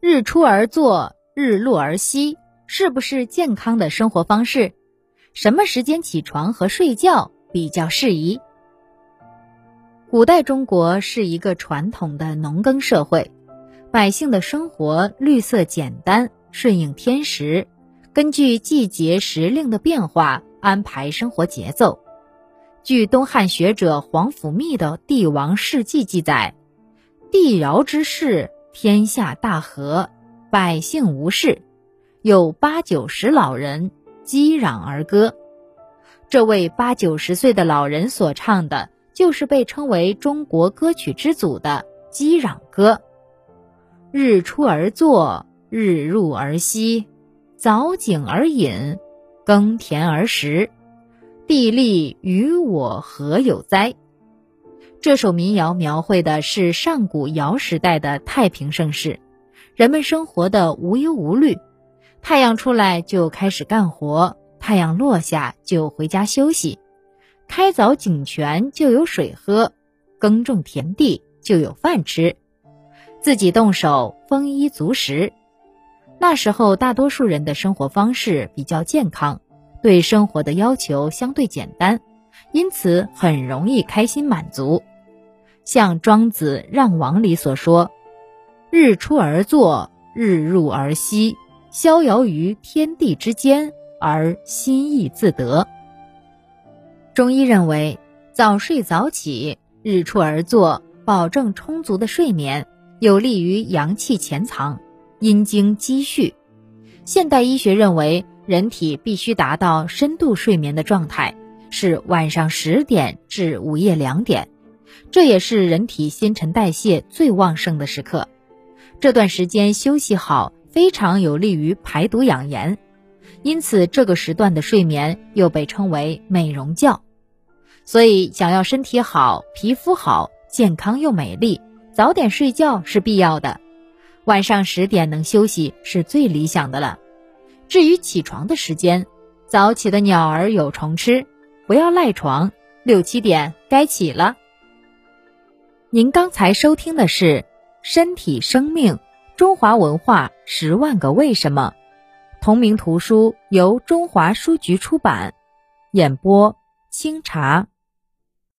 日出而作，日落而息，是不是健康的生活方式？什么时间起床和睡觉比较适宜？古代中国是一个传统的农耕社会，百姓的生活绿色简单，顺应天时，根据季节时令的变化安排生活节奏。据东汉学者皇甫谧的《帝王世纪》记载，帝尧之世，天下大和，百姓无事，有八九十老人击壤而歌。这位八九十岁的老人所唱的。就是被称为中国歌曲之祖的《击壤歌》。日出而作，日入而息，早井而饮，耕田而食，地利与我何有哉？这首民谣描绘的是上古尧时代的太平盛世，人们生活的无忧无虑，太阳出来就开始干活，太阳落下就回家休息。开凿井泉就有水喝，耕种田地就有饭吃，自己动手丰衣足食。那时候大多数人的生活方式比较健康，对生活的要求相对简单，因此很容易开心满足。像《庄子·让王》里所说：“日出而作，日入而息，逍遥于天地之间，而心意自得。”中医认为，早睡早起，日出而作，保证充足的睡眠，有利于阳气潜藏，阴精积蓄。现代医学认为，人体必须达到深度睡眠的状态，是晚上十点至午夜两点，这也是人体新陈代谢最旺盛的时刻。这段时间休息好，非常有利于排毒养颜，因此这个时段的睡眠又被称为美容觉。所以，想要身体好、皮肤好、健康又美丽，早点睡觉是必要的。晚上十点能休息是最理想的了。至于起床的时间，早起的鸟儿有虫吃，不要赖床，六七点该起了。您刚才收听的是《身体生命：中华文化十万个为什么》，同名图书由中华书局出版，演播清茶。